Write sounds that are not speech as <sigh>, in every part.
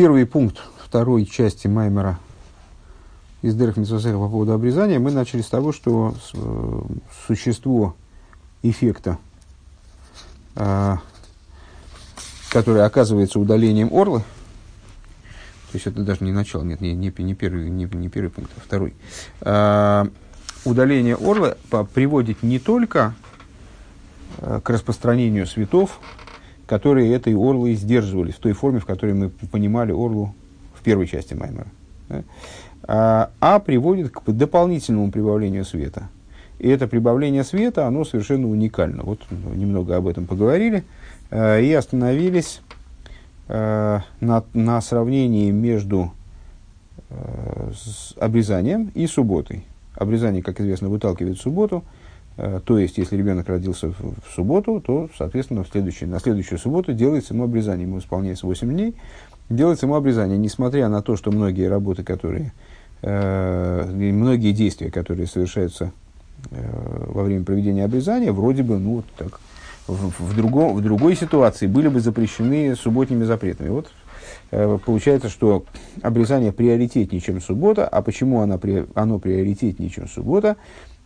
первый пункт второй части Маймера из Дерх Митсвасеха по поводу обрезания мы начали с того, что э, существо эффекта, э, который оказывается удалением орлы, то есть это даже не начало, нет, не, не, не, первый, не, не первый пункт, а второй. Э, удаление орлы приводит не только к распространению светов, которые этой орлой сдерживали в той форме, в которой мы понимали орлу в первой части Маймера. Да? А, а приводит к дополнительному прибавлению света. И это прибавление света, оно совершенно уникально. Вот немного об этом поговорили э, и остановились э, на, на сравнении между э, обрезанием и субботой. Обрезание, как известно, выталкивает субботу. То есть, если ребенок родился в, субботу, то, соответственно, в следующий, на следующую субботу делается ему обрезание. Ему исполняется 8 дней делается ему обрезание, несмотря на то, что многие работы, которые, э, многие действия, которые совершаются э, во время проведения обрезания, вроде бы, ну, так, в, в, другом, в другой ситуации были бы запрещены субботними запретами. Вот э, получается, что обрезание приоритетнее, чем суббота. А почему оно, оно приоритетнее, чем суббота?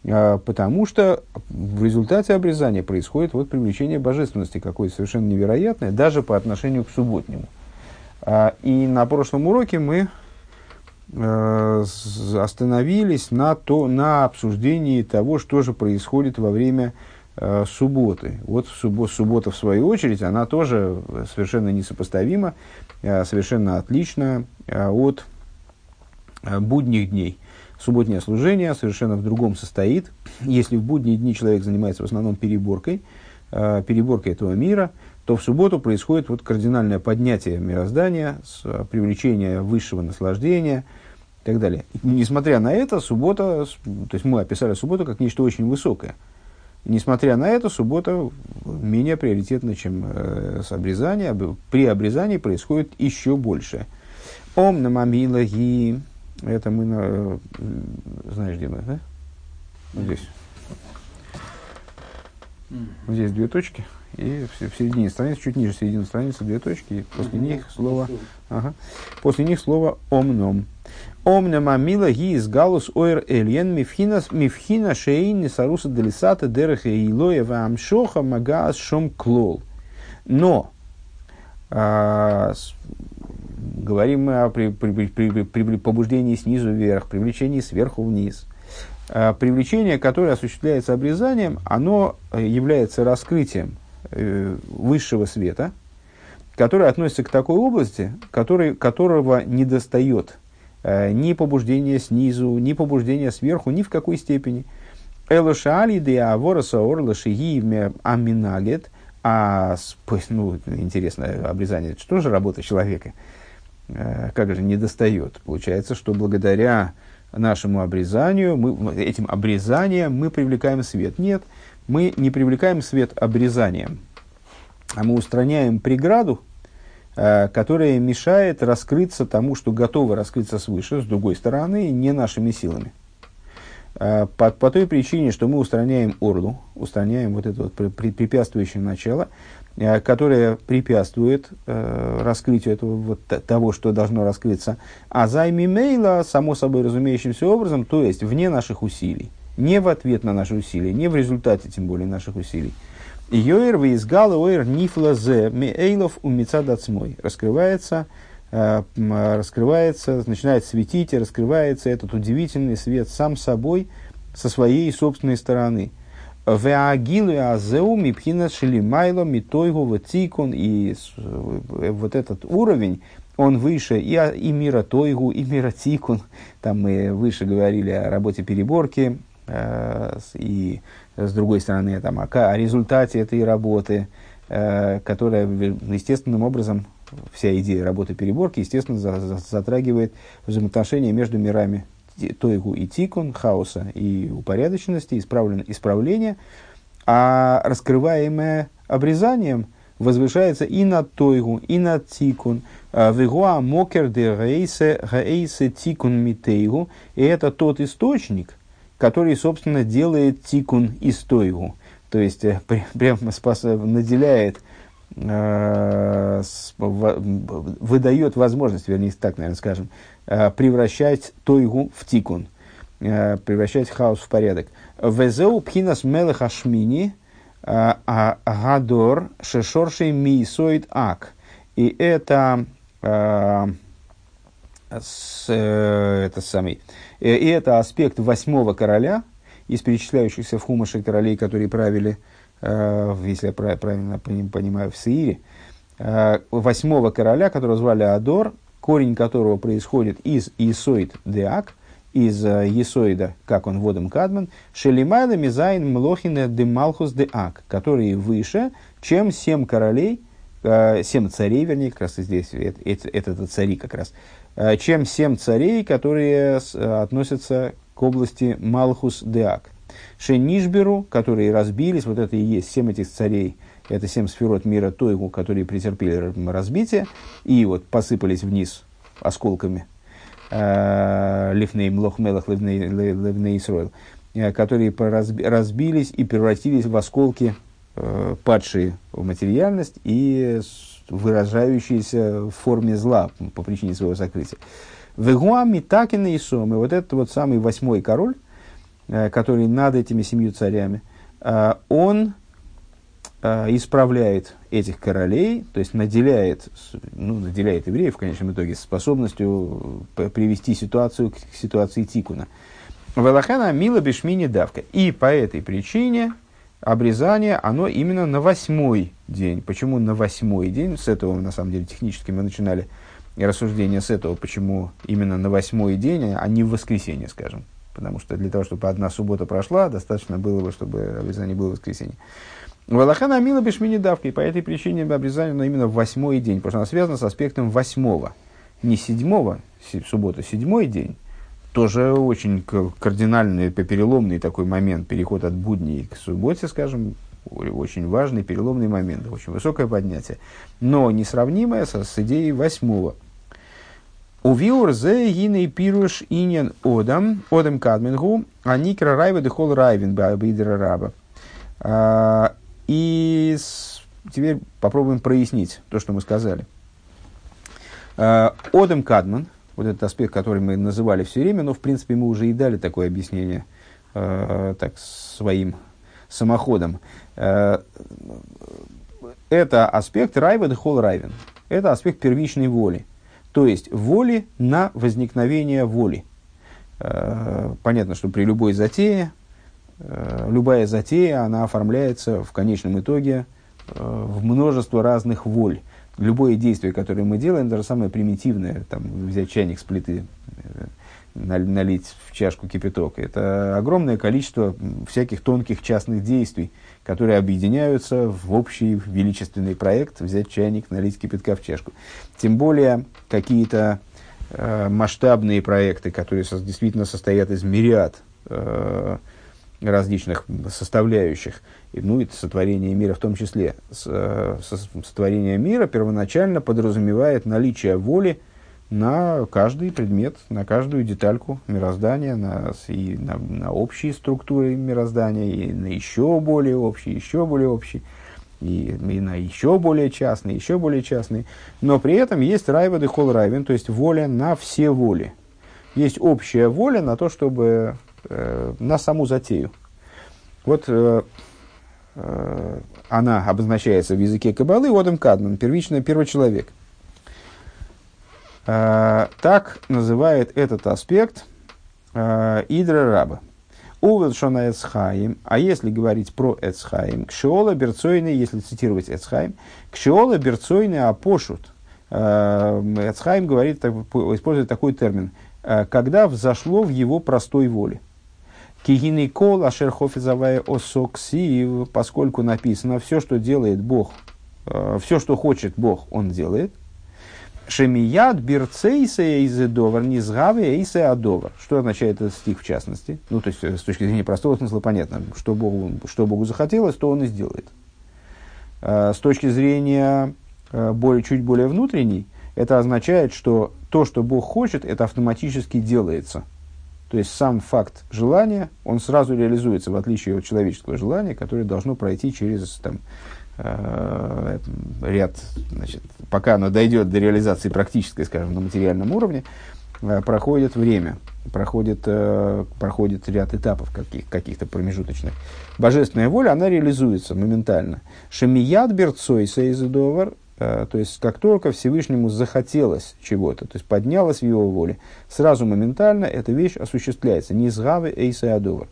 Э, потому что в результате обрезания происходит вот привлечение божественности какое-то совершенно невероятное, даже по отношению к субботнему. А, и на прошлом уроке мы э, остановились на, то, на обсуждении того, что же происходит во время э, субботы. Вот суббо, суббота, в свою очередь, она тоже совершенно несопоставима, э, совершенно отлична от будних дней. Субботнее служение совершенно в другом состоит. Если в будние дни человек занимается в основном переборкой, переборкой этого мира – то в субботу происходит вот кардинальное поднятие мироздания, э, привлечение высшего наслаждения и так далее. И, несмотря на это, суббота, то есть мы описали субботу как нечто очень высокое. Несмотря на это, суббота менее приоритетна, чем э, с обрезанием. При обрезании происходит еще больше. Ом намамила ги. Это мы, на, э, знаешь, где мы, да? Здесь. Здесь две точки. И в, в середине страницы, чуть ниже середины страницы, две точки, и после них слово, ага, после них слово омном. Омнем амила ги из галус ойр эльен мифхинас мифхина шейн несаруса делисата дереха илоя вамшоха магаас шом клол. Но а, говорим мы о при, при, при, при, при побуждении снизу вверх, привлечении сверху вниз. А, привлечение, которое осуществляется обрезанием, оно э, является раскрытием Э, высшего света, который относится к такой области, который, которого не достает э, ни побуждения снизу, ни побуждения сверху, ни в какой степени. Элошали де авороса орла шиги аминагет, а ну, интересное обрезание, что же работа человека, как же не достает. Получается, что благодаря нашему обрезанию, мы, этим обрезанием мы привлекаем свет. Нет, мы не привлекаем свет обрезанием, а мы устраняем преграду, э, которая мешает раскрыться тому, что готово раскрыться свыше, с другой стороны, не нашими силами. Э, по, по той причине, что мы устраняем орду, устраняем вот это вот препятствующее начало, э, которое препятствует раскрытию этого, вот, того, что должно раскрыться, а займи мейла, само собой разумеющимся образом, то есть вне наших усилий не в ответ на наши усилия, не в результате, тем более, наших усилий. Йоэр выизгал ойр нифлазе меэйлов у мецадацмой. Раскрывается, э, раскрывается, начинает светить и раскрывается этот удивительный свет сам собой со своей собственной стороны. Веагилу азеу мипхина шелимайло митойгу ватикон. И э, вот этот уровень, он выше и, и мира Тойгу, и мира Тикун. Там мы выше говорили о работе переборки, Э, и с другой стороны там, о, о результате этой работы, э, которая естественным образом, вся идея работы переборки, естественно, за, за, затрагивает взаимоотношения между мирами Тойгу и Тикун, хаоса и упорядоченности, исправления, а раскрываемое обрезанием возвышается и над Тойгу, и над Тикун. Э, Вегуа мокер де гейсе тикун митейгу. И это тот источник, который, собственно, делает тикун и стойгу. То есть, э, прямо наделяет выдает возможность, вернее, так, наверное, скажем, э, превращать тойгу в тикун, э, превращать хаос в порядок. Везеу пхинас мелех ашмини э, а, гадор шешоршей мисоид ак. И это, э, с, э, это самый, и это аспект восьмого короля из перечисляющихся в Хумаше королей, которые правили, э, если я правильно понимаю, в Саире, э, восьмого короля, которого звали Адор, корень которого происходит из Исоид Деак, из э, Есоида, как он водом Кадман, Шелимайла Мизайн Млохина де Малхус Деак, которые выше, чем семь королей, семь царей, вернее, как раз здесь, это, это, это цари как раз, Э, чем семь царей, которые э, относятся к области Малхус Деак. Шенишберу, которые разбились, вот это и есть семь этих царей, это семь сферот мира Тойгу, которые претерпели разбитие и вот посыпались вниз осколками. Э, Лифней Млох Мелах Левней Исроил, которые разбились и превратились в осколки, падшие в материальность и выражающиеся в форме зла по причине своего сокрытия. Вегуами Такина и Сом, и вот этот вот самый восьмой король, э, который над этими семью царями, э, он э, исправляет этих королей, то есть наделяет, ну, наделяет евреев в конечном итоге способностью привести ситуацию к ситуации Тикуна. Велахана мила бешмини давка. И по этой причине обрезание, оно именно на восьмой день. Почему на восьмой день? С этого, на самом деле, технически мы начинали рассуждение с этого, почему именно на восьмой день, а не в воскресенье, скажем. Потому что для того, чтобы одна суббота прошла, достаточно было бы, чтобы обрезание было в воскресенье. Валахана Амила Бешмини давка, и по этой причине обрезание оно именно в восьмой день, потому что оно связано с аспектом восьмого. Не седьмого, суббота, седьмой день, тоже очень кардинальный, переломный такой момент, переход от будней к субботе, скажем, очень важный переломный момент, очень высокое поднятие, но несравнимое со, с идеей восьмого. Увиур зе гиней пируш инен одам, одам кадмингу, а никра райва дехол райвен бидра раба. А, и теперь попробуем прояснить то, что мы сказали. А, одам кадман, вот этот аспект, который мы называли все время, но в принципе мы уже и дали такое объяснение э, так своим самоходом. Это аспект райва дехол райвен. Это аспект первичной воли. То есть воли на возникновение воли. Э, понятно, что при любой затее, э, любая затея, она оформляется в конечном итоге э, в множество разных воль любое действие, которое мы делаем, даже самое примитивное, там, взять чайник с плиты, налить в чашку кипяток, это огромное количество всяких тонких частных действий, которые объединяются в общий величественный проект, взять чайник, налить кипятка в чашку. Тем более какие-то э, масштабные проекты, которые со, действительно состоят из мириад э, различных составляющих, и, ну и сотворение мира в том числе. Э, сотворение мира первоначально подразумевает наличие воли на каждый предмет, на каждую детальку мироздания, на, и на, на общие структуры мироздания, и на еще более общие, еще более общие, и, и на еще более частные, еще более частные. Но при этом есть райва де хол райвен, то есть воля на все воли. Есть общая воля на то, чтобы э, на саму затею. Вот э, э, она обозначается в языке Кабалы Одам Кадман, первичный первый человек. Э, так называет этот аспект э, Идра Раба. Увелшона Эцхаим, а если говорить про Эцхаим, Кшиола Берцойны, если цитировать Эцхаим, Кшиола Берцойны Апошут. Э, Эцхаим говорит, использует такой термин, когда взошло в его простой воле. Кигины кол ашер хофизавая осоксив, поскольку написано, все, что делает Бог, все, что хочет Бог, Он делает. Шемияд бирцейсе из довар низгаве эйсе адовар. Что означает этот стих в частности? Ну, то есть, э, с точки зрения простого смысла понятно. Что Богу, что Богу захотелось, то Он и сделает. Э, с точки зрения более, чуть более внутренней, это означает, что то, что Бог хочет, это автоматически делается – то есть сам факт желания, он сразу реализуется, в отличие от человеческого желания, которое должно пройти через там, э, ряд, значит, пока оно дойдет до реализации практической, скажем, на материальном уровне, э, проходит время, проходит, э, проходит ряд этапов каких, каких-то промежуточных. Божественная воля, она реализуется моментально. Шемият берцой сейзедовар, то есть как только Всевышнему захотелось чего-то, то есть поднялось в его воле, сразу моментально эта вещь осуществляется. Низгавы эйсеадовар.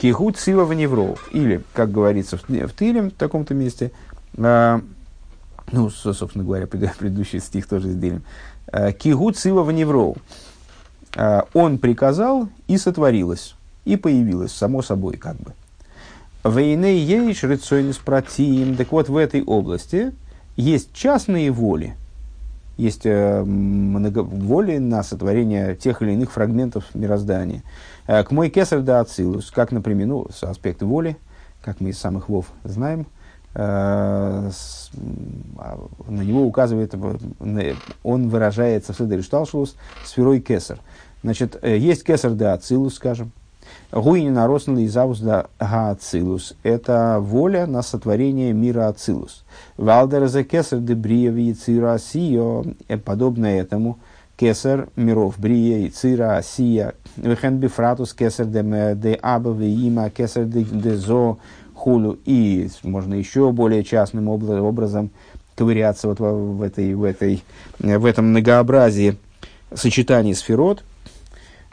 Кигут сила в невров. Или, как говорится в, в Тилем, в таком-то месте, э, ну, собственно говоря, <laughs> предыдущий стих тоже с Дилем. Э, Кигут сила в невров. Э, он приказал, и сотворилось, и появилось, само собой, как бы. Войны ейш рыцойнис протим. Так вот, в этой области есть частные воли, есть э, много, воли на сотворение тех или иных фрагментов мироздания. Э, к мой кесар да ацилус, как, например, ну, с аспекта воли, как мы из самых вов знаем, э, на него указывает, он выражается в Седер Шталшулус сферой кесар. Значит, э, есть кесар да ацилус, скажем, Гуини наросн лизаус да гаацилус. Это воля на сотворение мира ацилус. Валдер за кесар де брия яцира асио. Подобно этому кесар миров брия яцира асия. Вехен бифратус кесар де аба има кесар де зо хулю. И можно еще более частным образом ковыряться вот в, этой, в, этой, в этом многообразии сочетаний сферот –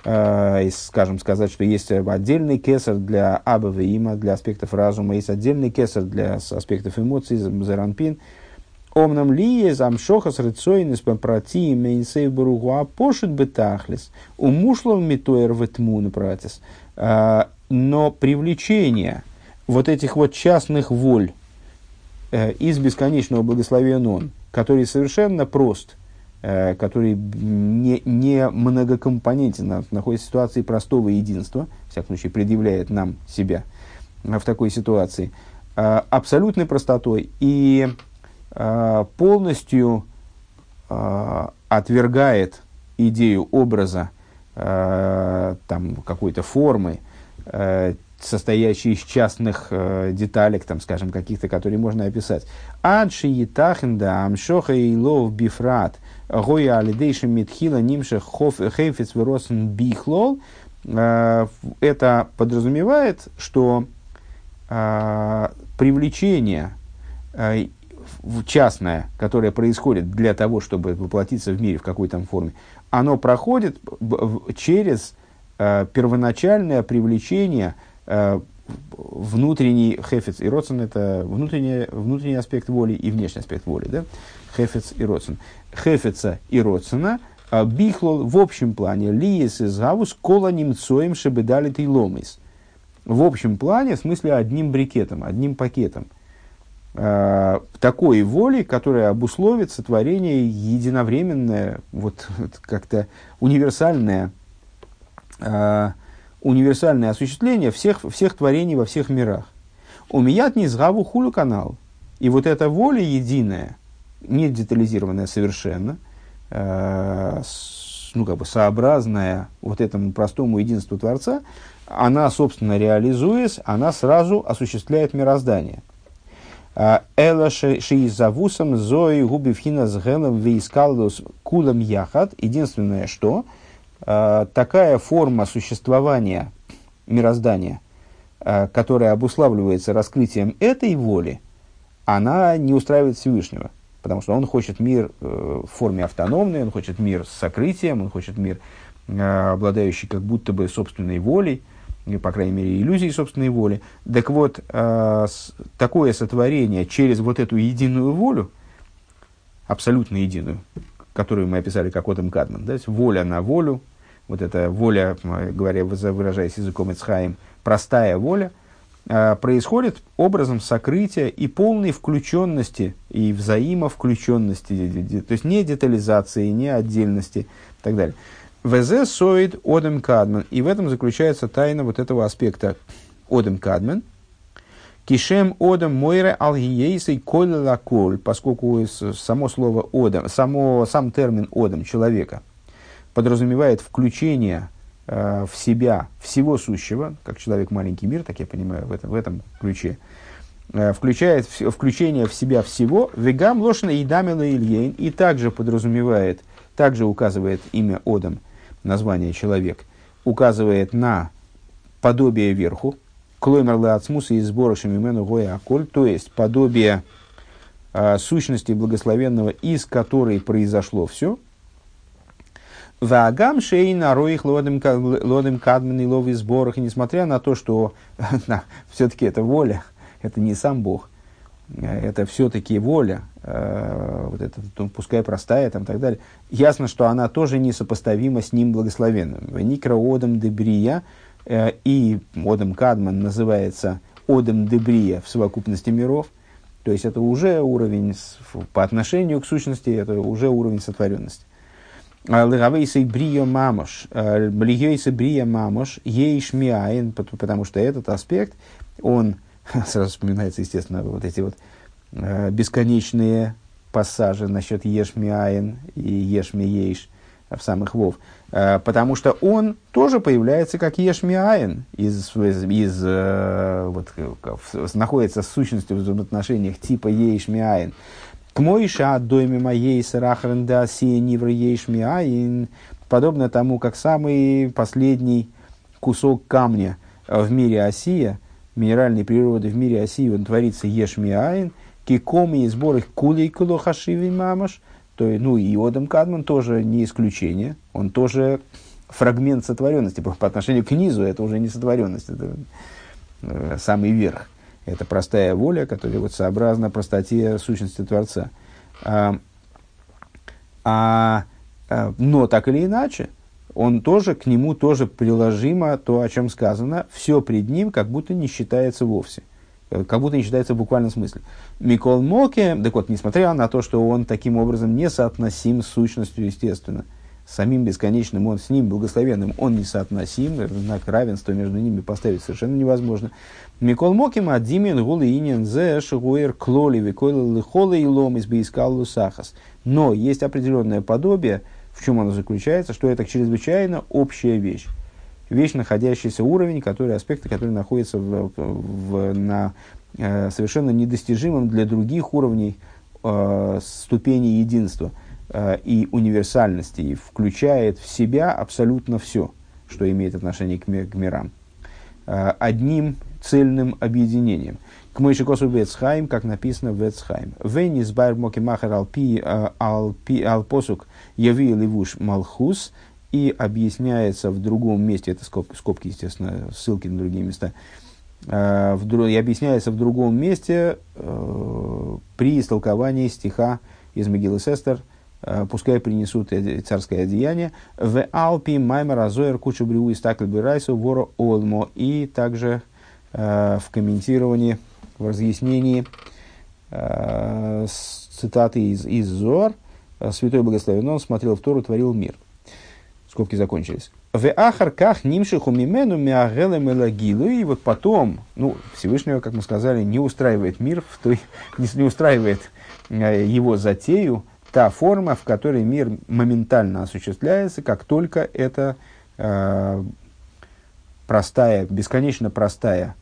э, скажем, сказать, что есть отдельный кесар для аба има, для аспектов разума, есть отдельный кесар для аспектов эмоций, заранпин. Омнам ли замшоха с рыцойнес попроти мейнсей баругуа пошит бетахлис, умушлов митуэр ветмун пратис. Э, но привлечение вот этих вот частных воль э, из бесконечного благословения он, который совершенно прост – Э, который не, не многокомпонентен, находится в ситуации простого единства, в всяком случае предъявляет нам себя в такой ситуации, э, абсолютной простотой и полностью отвергает идею образа там, какой-то формы, состоящей из частных э, деталек, там, скажем, каких-то, которые можно описать. Адши етахенда амшоха и лов бифрат гоя алидейшим митхила нимших хейфец выросен бихлол. Э, это подразумевает, что э, привлечение э, частное, которое происходит для того, чтобы воплотиться в мире в какой-то форме, оно проходит через первоначальное привлечение внутренний хефец и родсен это внутренний, внутренний аспект воли и внешний аспект воли, да? Хефец и родсен. Хефеца и родсена а бихлол в общем плане лиес из гавус кола немцоем шебедали ломис. В общем плане, в смысле одним брикетом, одним пакетом. Э, такой воли, которая обусловит сотворение единовременное, вот, <laughs> вот как-то универсальное, э, универсальное осуществление всех, всех творений во всех мирах. У меня не сгаву хулю канал. И вот эта воля единая, не детализированная совершенно, э, с, ну, как бы сообразная вот этому простому единству Творца, она, собственно, реализуясь, она сразу осуществляет мироздание. Э, Эла шиизавусом зои губивхина с гелом вейскалдус кулам яхат. Единственное, что – Э, такая форма существования мироздания, э, которая обуславливается раскрытием этой воли, она не устраивает Всевышнего. Потому что он хочет мир в форме автономной, он хочет мир с сокрытием, он хочет мир, обладающий как будто бы собственной волей, по крайней мере, иллюзией собственной воли. Так вот, такое сотворение через вот эту единую волю, абсолютно единую, которую мы описали как Отом Кадман, да, воля на волю, вот эта воля, говоря, выражаясь языком Ицхаим, простая воля, а, происходит образом сокрытия и полной включенности и взаимовключенности, то есть не детализации, не отдельности и так далее. ВЗ соид одем кадмен. И в этом заключается тайна вот этого аспекта одем кадмен. Кишем одем мойре алгиейсей коль лаколь, поскольку само слово одем, само, сам термин одем человека – подразумевает включение э, в себя всего сущего, как человек маленький мир, так я понимаю, в этом, в этом ключе, включает включение в себя всего, вегам лошина и дамила ильейн, и также подразумевает, также указывает имя Одам, название человек, указывает на подобие верху, клоймер ацмуса и сбора шемимену гоя аколь, то есть подобие э, сущности благословенного, из которой произошло все. Вагам шейна роих лодым кадмен и лови сборах. И несмотря на то, что <laughs> все-таки это воля, это не сам Бог, это все-таки воля, э, вот это, ну, пускай простая там, так далее, ясно, что она тоже несопоставима с ним благословенным. Никра одам дебрия, э, и одам кадман называется одам дебрия в совокупности миров, то есть это уже уровень, по отношению к сущности, это уже уровень сотворенности. Лыгавейсы брия мамош, блигейсы брия мамош, миаин, потому что этот аспект, он, <laughs> сразу вспоминается, естественно, вот эти вот э, бесконечные пассажи насчет еш миаин и еш ми ейш в самых вов, э, потому что он тоже появляется как еш миаин, из, из, из, э, вот, находится с сущностью в взаимоотношениях типа ейш миаин. К моиша дойме моей сарахренда сия нивр ейшмиаин, подобно тому, как самый последний кусок камня в мире Осия, минеральной природы в мире Осии, он творится ешмиаин, кикоми и сбор их кулей кулохашиви мамаш, то, ну и Одам Кадман тоже не исключение, он тоже фрагмент сотворенности, по, по отношению к низу это уже не сотворенность, это э, самый верх. Это простая воля, которая вот сообразна простоте сущности Творца. А, а, а, но так или иначе, он тоже, к нему тоже приложимо то, о чем сказано, все пред ним как будто не считается вовсе. Э, как будто не считается в буквальном смысле. Микол Моке, так вот, несмотря на то, что он таким образом не соотносим с сущностью, естественно, самим бесконечным, он с ним благословенным, он несоотносим, знак равенства между ними поставить совершенно невозможно. Микол Моким Адимин Гулы Инин Зе Шигуэр Клоли Викойлы Лихолы и Лом из Бейскал Лусахас. Но есть определенное подобие, в чем оно заключается, что это чрезвычайно общая вещь. Вещь, находящийся уровень, который, аспекты, которые находятся в, в, на э, совершенно недостижимом для других уровней э, ступени единства э, и универсальности, и включает в себя абсолютно все, что имеет отношение к, ми, к мирам. Э, одним цельным объединением. К Мойшикосу Вецхайм, как написано в Вецхайм. Венис байр моки махар алпи э, алпи алпосук яви левуш малхус и объясняется в другом месте, это скобки, скобки естественно, ссылки на другие места, э, и объясняется в другом месте э, при истолковании стиха из Мегилы Сестер, пускай принесут царское одеяние, в Алпи Маймер Азоер Кучу Брю и Стакль Бирайсу Воро Олмо, и также в комментировании, в разъяснении э, цитаты из, из Зор, э, Святой Благословен, он смотрел в Тору, творил мир. Скобки закончились. В ахарках нимшиху мимену миагелем элагилу. И вот потом, ну, Всевышнего, как мы сказали, не устраивает мир, в той, не, <laughs> не устраивает его затею, та форма, в которой мир моментально осуществляется, как только это э, простая, бесконечно простая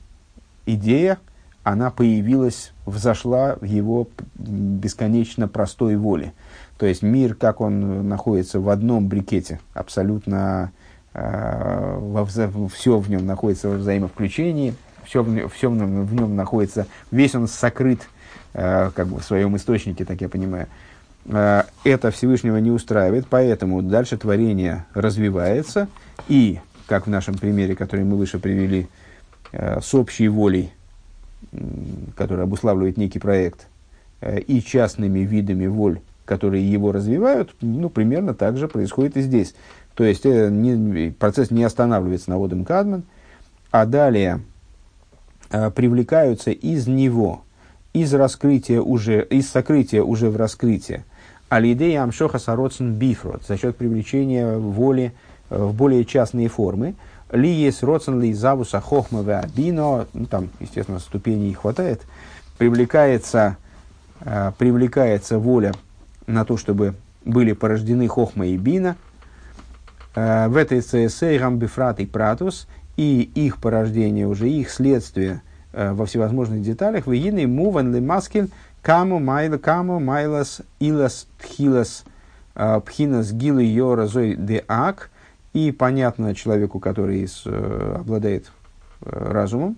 идея, она появилась, взошла в его бесконечно простой воле. То есть мир, как он находится в одном брикете, абсолютно э, во, все в нем находится во взаимовключении, все в, все в, нем, в нем находится, весь он сокрыт э, как бы в своем источнике, так я понимаю. Э, это Всевышнего не устраивает, поэтому дальше творение развивается, и, как в нашем примере, который мы выше привели, э, с общей волей который обуславливает некий проект, э, и частными видами воль, которые его развивают, ну, примерно так же происходит и здесь. То есть э, не, процесс не останавливается на водом Кадман, а далее э, привлекаются из него, из раскрытия уже, из сокрытия уже в раскрытие, алидея амшоха сароцен бифрот, за счет привлечения воли в более частные формы, ли есть родсен ли завуса хохма бино, ну там, естественно, ступеней хватает, привлекается, э, привлекается воля на то, чтобы были порождены хохма и бина, э, в этой цесейрам бифрат и пратус, и их порождение, уже их следствие во всевозможных деталях. Вегины муван ли маскин каму майла каму майлас илас тхилас пхинас гилы йора зой де ак. И понятно человеку, который с, обладает разумом,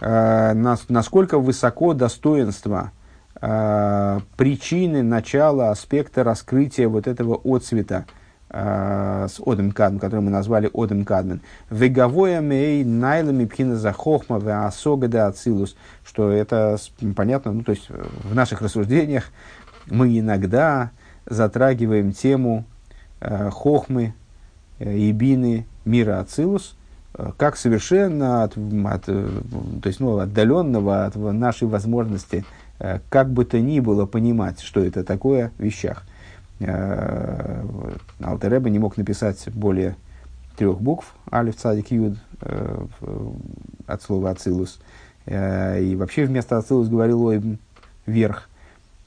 насколько высоко достоинство причины, начала, аспекта раскрытия вот этого отцвета – Э, с Одем Кадмен, который мы назвали Одем Кадмен. Веговоя мей найлами пхина за хохма в асога ацилус, что это понятно, ну то есть в наших рассуждениях мы иногда затрагиваем тему э, хохмы э, и бины мира ацилус, э, как совершенно от, от, то есть, ну, отдаленного от нашей возможности, э, как бы то ни было понимать, что это такое в вещах. Э, Алтереба не мог написать более трех букв, алиф, цадик, юд, э, от слова ацилус. Э, и вообще вместо ацилус говорил ой, вверх,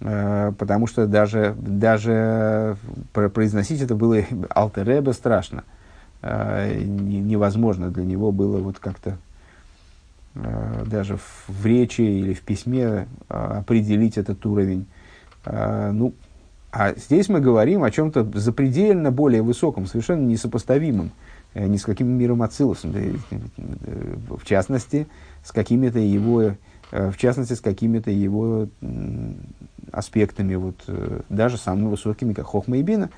потому что даже, даже произносить это было <laughs> Алтереба страшно. Невозможно для него было вот как-то даже в речи или в письме определить этот уровень. Ну, а здесь мы говорим о чем-то запредельно более высоком, совершенно несопоставимом э, ни с каким миром Ацилусом, э, в частности, с какими-то его, э, в частности, с какими-то его аспектами, вот, даже самыми высокими, как Хохма и Бина.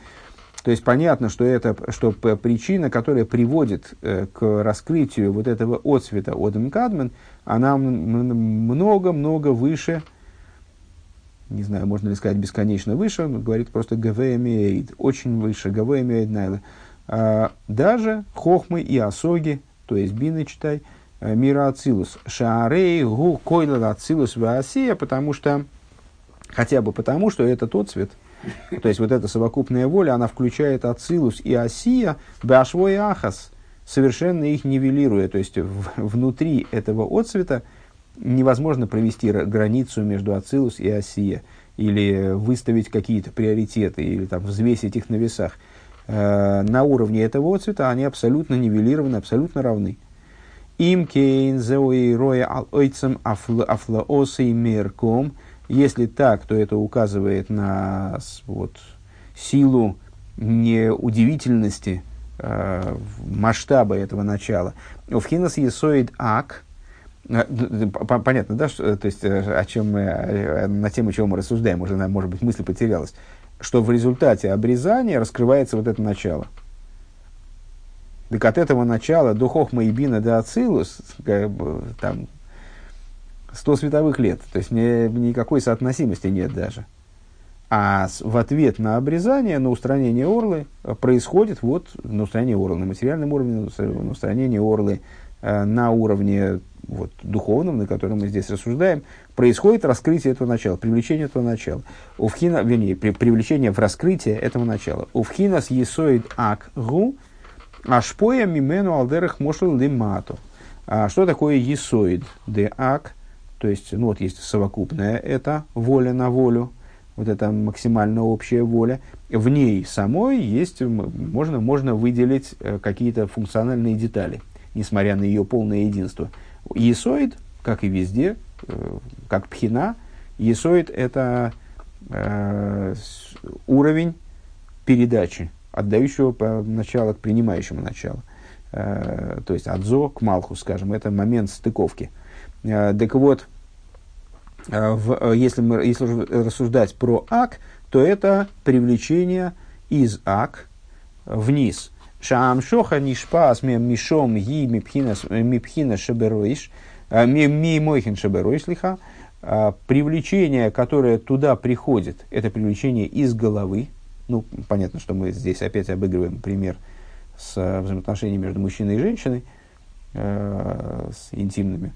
То есть понятно, что это что причина, которая приводит к раскрытию вот этого отцвета Одем Кадмен, она много-много выше не знаю, можно ли сказать бесконечно выше, он говорит просто ГВМИэйд, очень выше, ГВМИэйд Найла. Даже хохмы и осоги, то есть бины читай, э, мира Ацилус. Шаарей гу койла Ацилус Ваасия, потому что, хотя бы потому, что это тот цвет, то есть вот эта совокупная воля, она включает Ацилус и Асия, Башвой Ахас, совершенно их нивелируя. То есть в, внутри этого отцвета невозможно провести границу между Ацилус и Осия, или выставить какие-то приоритеты, или там, взвесить их на весах. Э, на уровне этого цвета они абсолютно нивелированы, абсолютно равны. Им кейн зеуи роя ал ойцем афлаосы мерком. Если так, то это указывает на вот, силу неудивительности э, масштаба этого начала. В хинас есоид ак – Э, понятно, да, что, то есть э, о чем мы, э, на тему чего мы рассуждаем, уже, может быть, мысль потерялась, что в результате обрезания раскрывается вот это начало. Так от этого начала до Хохма и Бина до Ацилус, как бы, там, 100 световых лет, то есть ни, никакой соотносимости нет даже. А с, в ответ на обрезание, на устранение орлы, происходит вот на устранение орлы, на материальном уровне, на устранение орлы, э, на уровне вот, духовном, на котором мы здесь рассуждаем, происходит раскрытие этого начала, привлечение этого начала. Увхина, вернее, при, привлечение в раскрытие этого начала. Увхинас есоид ак гу, ашпоя мимену алдерах мошел лимату. А что такое есоид де ак? То есть, ну вот есть совокупная это воля на волю, вот это максимально общая воля. В ней самой есть, можно, можно выделить э, какие-то функциональные детали, несмотря на ее полное единство – Есоид, как и везде, э, как пхина, есоид – это э, уровень передачи, отдающего по начало к принимающему началу. То есть от зо к малху, скажем, это момент стыковки. Э, так вот, в, э, если, мы, если рассуждать про ак, то это привлечение из ак вниз – Шаам шоха нишпас мишом ги мипхина шебероиш, э, ми мойхин шебероиш лиха, привлечение, которое туда приходит, это привлечение из головы. Ну, понятно, что мы здесь опять обыгрываем пример с взаимоотношениями между мужчиной и женщиной, с интимными.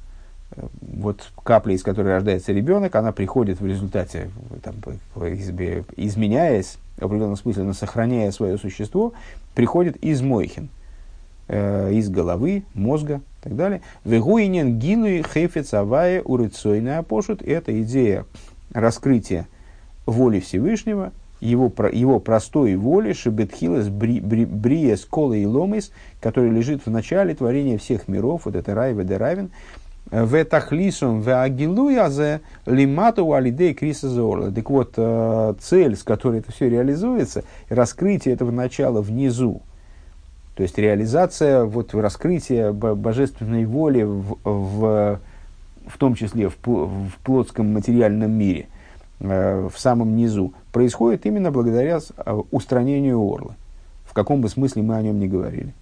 Вот капля, из которой рождается ребенок, она приходит в результате, там, изменяясь, в определенном смысле, но сохраняя свое существо, приходит из мойхин, э, из головы, мозга и так далее. Вегуинен гилуи хефец авая урыцойная пошут. Это идея раскрытия воли Всевышнего, его, его простой воли, шебетхилес бри, бри, бриес кола и ломис, который лежит в начале творения всех миров, вот это рай, ведеравин, в тахлисом в агилуязе лимату алидей криса зорла. Так вот, э, цель, с которой это все реализуется, раскрытие этого начала внизу. То есть реализация, вот раскрытие божественной воли в, в, в том числе в, в плотском материальном мире, э, в самом низу, происходит именно благодаря устранению орла. В каком бы смысле мы о нем не говорили.